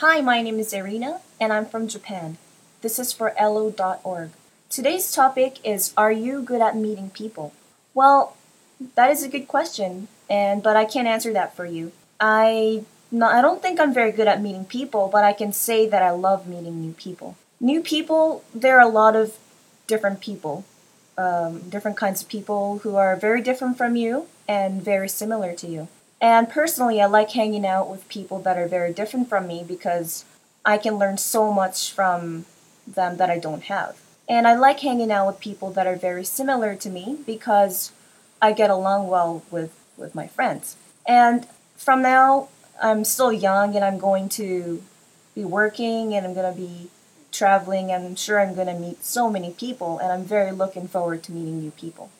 Hi, my name is Erina, and I'm from Japan. This is for elllo.org. Today's topic is Are you good at meeting people? Well, that is a good question, and but I can't answer that for you. I no, I don't think I'm very good at meeting people, but I can say that I love meeting new people. New people, there are a lot of different people, um, different kinds of people who are very different from you and very similar to you. And personally, I like hanging out with people that are very different from me because I can learn so much from them that I don't have. And I like hanging out with people that are very similar to me because I get along well with, with my friends. And from now, I'm still young and I'm going to be working and I'm going to be traveling and I'm sure I'm going to meet so many people and I'm very looking forward to meeting new people.